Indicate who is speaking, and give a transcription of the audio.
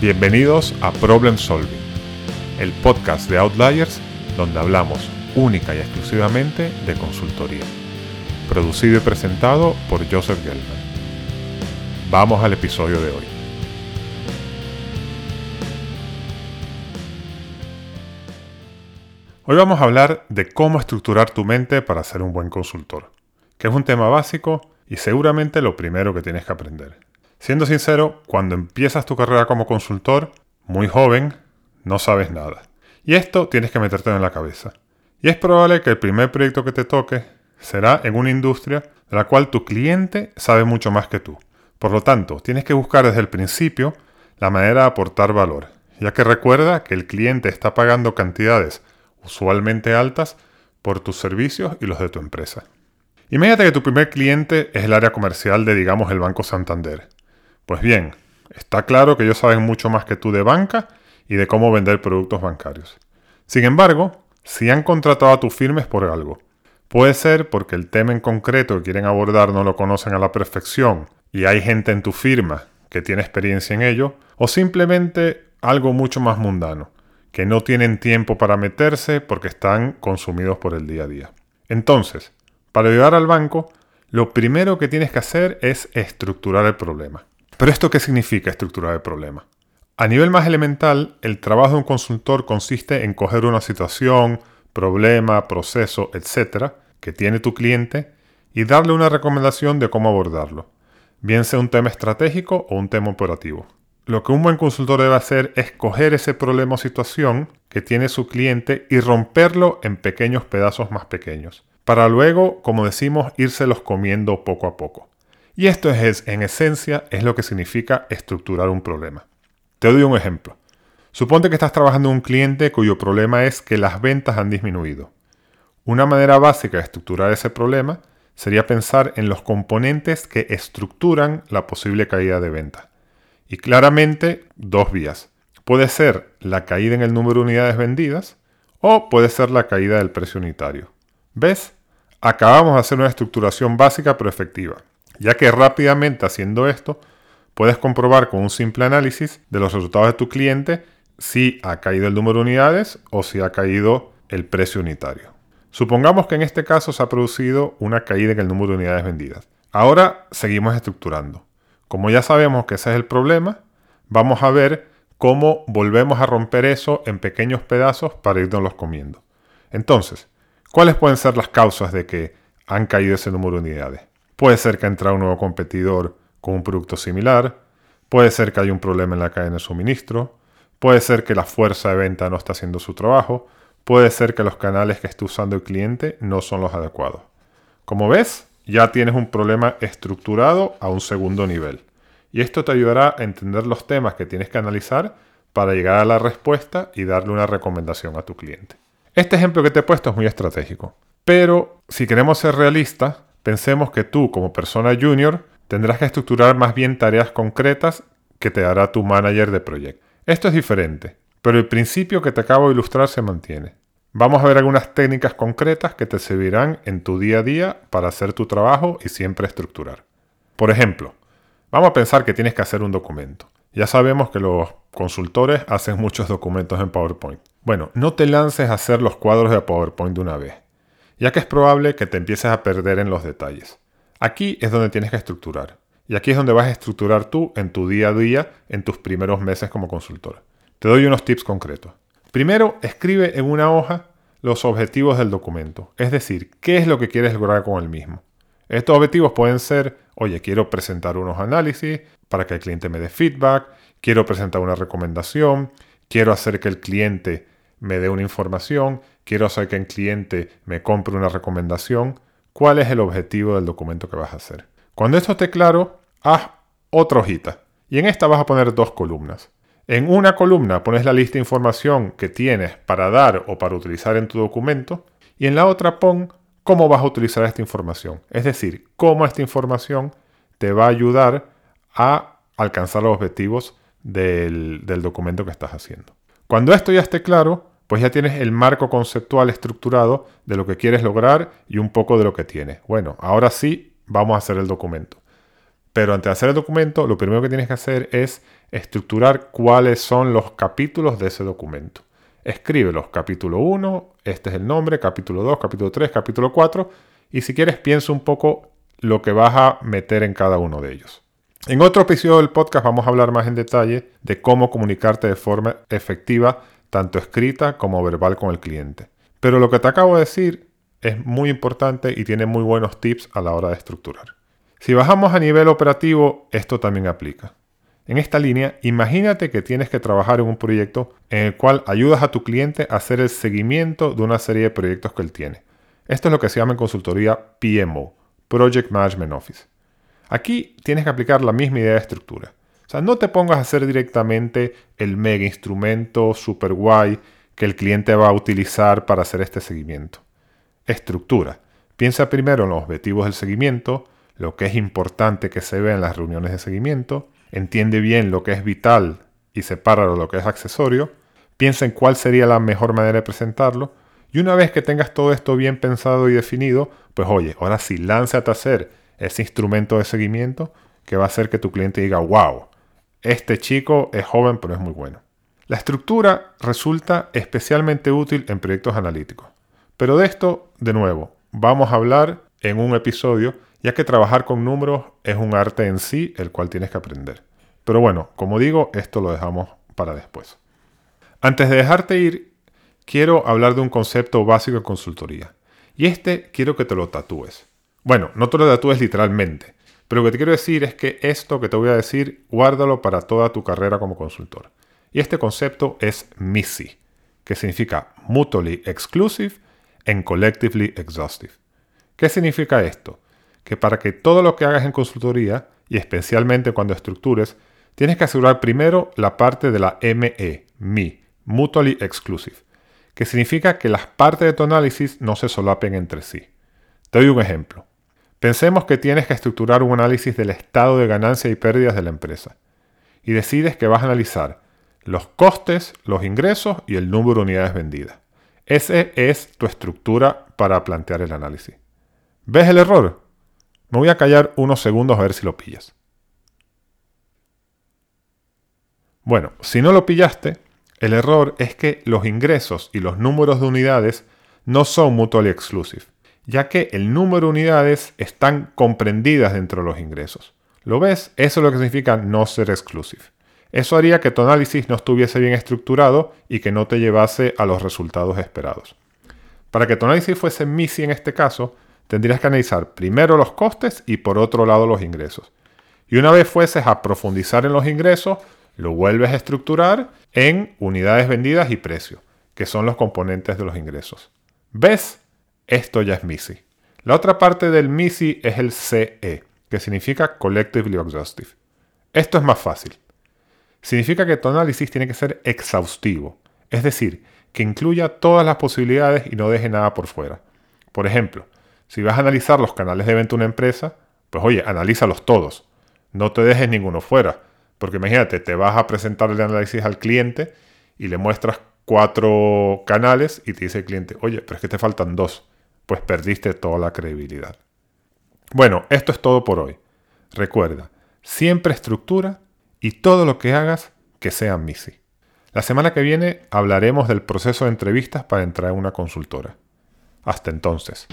Speaker 1: Bienvenidos a Problem Solving, el podcast de Outliers donde hablamos única y exclusivamente de consultoría. Producido y presentado por Joseph Gelman. Vamos al episodio de hoy. Hoy vamos a hablar de cómo estructurar tu mente para ser un buen consultor, que es un tema básico y seguramente lo primero que tienes que aprender. Siendo sincero, cuando empiezas tu carrera como consultor, muy joven, no sabes nada. Y esto tienes que meterte en la cabeza. Y es probable que el primer proyecto que te toque será en una industria de la cual tu cliente sabe mucho más que tú. Por lo tanto, tienes que buscar desde el principio la manera de aportar valor, ya que recuerda que el cliente está pagando cantidades usualmente altas por tus servicios y los de tu empresa. Imagínate que tu primer cliente es el área comercial de, digamos, el Banco Santander. Pues bien, está claro que ellos saben mucho más que tú de banca y de cómo vender productos bancarios. Sin embargo, si han contratado a tu firma es por algo. Puede ser porque el tema en concreto que quieren abordar no lo conocen a la perfección y hay gente en tu firma que tiene experiencia en ello, o simplemente algo mucho más mundano, que no tienen tiempo para meterse porque están consumidos por el día a día. Entonces, para ayudar al banco, lo primero que tienes que hacer es estructurar el problema. Pero ¿esto qué significa estructurar el problema? A nivel más elemental, el trabajo de un consultor consiste en coger una situación, problema, proceso, etc., que tiene tu cliente y darle una recomendación de cómo abordarlo, bien sea un tema estratégico o un tema operativo. Lo que un buen consultor debe hacer es coger ese problema o situación que tiene su cliente y romperlo en pequeños pedazos más pequeños, para luego, como decimos, írselos comiendo poco a poco. Y esto es, en esencia, es lo que significa estructurar un problema. Te doy un ejemplo. Suponte que estás trabajando en un cliente cuyo problema es que las ventas han disminuido. Una manera básica de estructurar ese problema sería pensar en los componentes que estructuran la posible caída de ventas. Y claramente, dos vías. Puede ser la caída en el número de unidades vendidas o puede ser la caída del precio unitario. ¿Ves? Acabamos de hacer una estructuración básica pero efectiva ya que rápidamente haciendo esto puedes comprobar con un simple análisis de los resultados de tu cliente si ha caído el número de unidades o si ha caído el precio unitario. Supongamos que en este caso se ha producido una caída en el número de unidades vendidas. Ahora seguimos estructurando. Como ya sabemos que ese es el problema, vamos a ver cómo volvemos a romper eso en pequeños pedazos para irnos comiendo. Entonces, ¿cuáles pueden ser las causas de que han caído ese número de unidades? Puede ser que ha entrado un nuevo competidor con un producto similar, puede ser que hay un problema en la cadena de suministro, puede ser que la fuerza de venta no está haciendo su trabajo, puede ser que los canales que esté usando el cliente no son los adecuados. Como ves, ya tienes un problema estructurado a un segundo nivel. Y esto te ayudará a entender los temas que tienes que analizar para llegar a la respuesta y darle una recomendación a tu cliente. Este ejemplo que te he puesto es muy estratégico, pero si queremos ser realistas, Pensemos que tú como persona junior tendrás que estructurar más bien tareas concretas que te hará tu manager de proyecto. Esto es diferente, pero el principio que te acabo de ilustrar se mantiene. Vamos a ver algunas técnicas concretas que te servirán en tu día a día para hacer tu trabajo y siempre estructurar. Por ejemplo, vamos a pensar que tienes que hacer un documento. Ya sabemos que los consultores hacen muchos documentos en PowerPoint. Bueno, no te lances a hacer los cuadros de PowerPoint de una vez ya que es probable que te empieces a perder en los detalles. Aquí es donde tienes que estructurar. Y aquí es donde vas a estructurar tú en tu día a día en tus primeros meses como consultor. Te doy unos tips concretos. Primero, escribe en una hoja los objetivos del documento, es decir, qué es lo que quieres lograr con el mismo. Estos objetivos pueden ser, oye, quiero presentar unos análisis para que el cliente me dé feedback, quiero presentar una recomendación, quiero hacer que el cliente me dé una información, quiero hacer que el cliente me compre una recomendación, ¿cuál es el objetivo del documento que vas a hacer? Cuando esto esté claro, haz otra hojita. Y en esta vas a poner dos columnas. En una columna pones la lista de información que tienes para dar o para utilizar en tu documento y en la otra pon cómo vas a utilizar esta información. Es decir, cómo esta información te va a ayudar a alcanzar los objetivos del, del documento que estás haciendo. Cuando esto ya esté claro, pues ya tienes el marco conceptual estructurado de lo que quieres lograr y un poco de lo que tienes. Bueno, ahora sí vamos a hacer el documento. Pero antes de hacer el documento, lo primero que tienes que hacer es estructurar cuáles son los capítulos de ese documento. Escríbelos, capítulo 1, este es el nombre, capítulo 2, capítulo 3, capítulo 4, y si quieres piensa un poco lo que vas a meter en cada uno de ellos. En otro episodio del podcast vamos a hablar más en detalle de cómo comunicarte de forma efectiva, tanto escrita como verbal con el cliente. Pero lo que te acabo de decir es muy importante y tiene muy buenos tips a la hora de estructurar. Si bajamos a nivel operativo, esto también aplica. En esta línea, imagínate que tienes que trabajar en un proyecto en el cual ayudas a tu cliente a hacer el seguimiento de una serie de proyectos que él tiene. Esto es lo que se llama en consultoría PMO, Project Management Office. Aquí tienes que aplicar la misma idea de estructura. O sea, no te pongas a hacer directamente el mega instrumento super guay que el cliente va a utilizar para hacer este seguimiento. Estructura. Piensa primero en los objetivos del seguimiento, lo que es importante que se vea en las reuniones de seguimiento, entiende bien lo que es vital y separa lo que es accesorio, piensa en cuál sería la mejor manera de presentarlo, y una vez que tengas todo esto bien pensado y definido, pues oye, ahora sí, lánzate a hacer ese instrumento de seguimiento que va a hacer que tu cliente diga, wow, este chico es joven pero es muy bueno. La estructura resulta especialmente útil en proyectos analíticos. Pero de esto, de nuevo, vamos a hablar en un episodio, ya que trabajar con números es un arte en sí, el cual tienes que aprender. Pero bueno, como digo, esto lo dejamos para después. Antes de dejarte ir, quiero hablar de un concepto básico en consultoría. Y este quiero que te lo tatúes. Bueno, no te lo tatúes literalmente, pero lo que te quiero decir es que esto que te voy a decir, guárdalo para toda tu carrera como consultor. Y este concepto es MISI, que significa Mutually Exclusive and Collectively Exhaustive. ¿Qué significa esto? Que para que todo lo que hagas en consultoría, y especialmente cuando estructures, tienes que asegurar primero la parte de la ME, MI, Mutually Exclusive, que significa que las partes de tu análisis no se solapen entre sí. Te doy un ejemplo. Pensemos que tienes que estructurar un análisis del estado de ganancias y pérdidas de la empresa. Y decides que vas a analizar los costes, los ingresos y el número de unidades vendidas. Esa es tu estructura para plantear el análisis. ¿Ves el error? Me voy a callar unos segundos a ver si lo pillas. Bueno, si no lo pillaste, el error es que los ingresos y los números de unidades no son mutually exclusive ya que el número de unidades están comprendidas dentro de los ingresos. ¿Lo ves? Eso es lo que significa no ser exclusive. Eso haría que tu análisis no estuviese bien estructurado y que no te llevase a los resultados esperados. Para que tu análisis fuese MISI en este caso, tendrías que analizar primero los costes y por otro lado los ingresos. Y una vez fueses a profundizar en los ingresos, lo vuelves a estructurar en unidades vendidas y precio, que son los componentes de los ingresos. ¿Ves? Esto ya es MISI. La otra parte del MISI es el CE, que significa Collectively Exhaustive. Esto es más fácil. Significa que tu análisis tiene que ser exhaustivo, es decir, que incluya todas las posibilidades y no deje nada por fuera. Por ejemplo, si vas a analizar los canales de venta de una empresa, pues oye, analízalos todos. No te dejes ninguno fuera. Porque imagínate, te vas a presentar el análisis al cliente y le muestras cuatro canales y te dice el cliente, oye, pero es que te faltan dos pues perdiste toda la credibilidad. Bueno, esto es todo por hoy. Recuerda, siempre estructura y todo lo que hagas que sea MISI. La semana que viene hablaremos del proceso de entrevistas para entrar en una consultora. Hasta entonces.